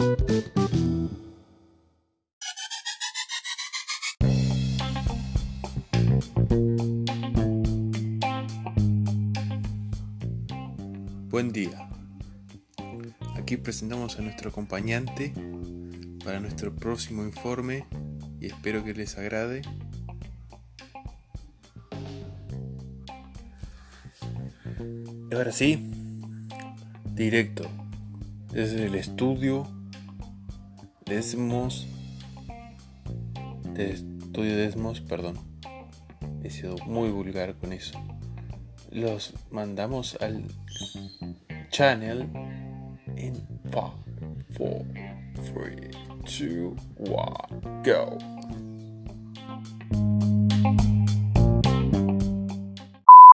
Buen día. Aquí presentamos a nuestro acompañante para nuestro próximo informe y espero que les agrade. Ahora sí, directo desde el estudio Desmos, de estudio Desmos, perdón, he sido muy vulgar con eso. Los mandamos al channel in 5, 4, 3, 2, 1, go.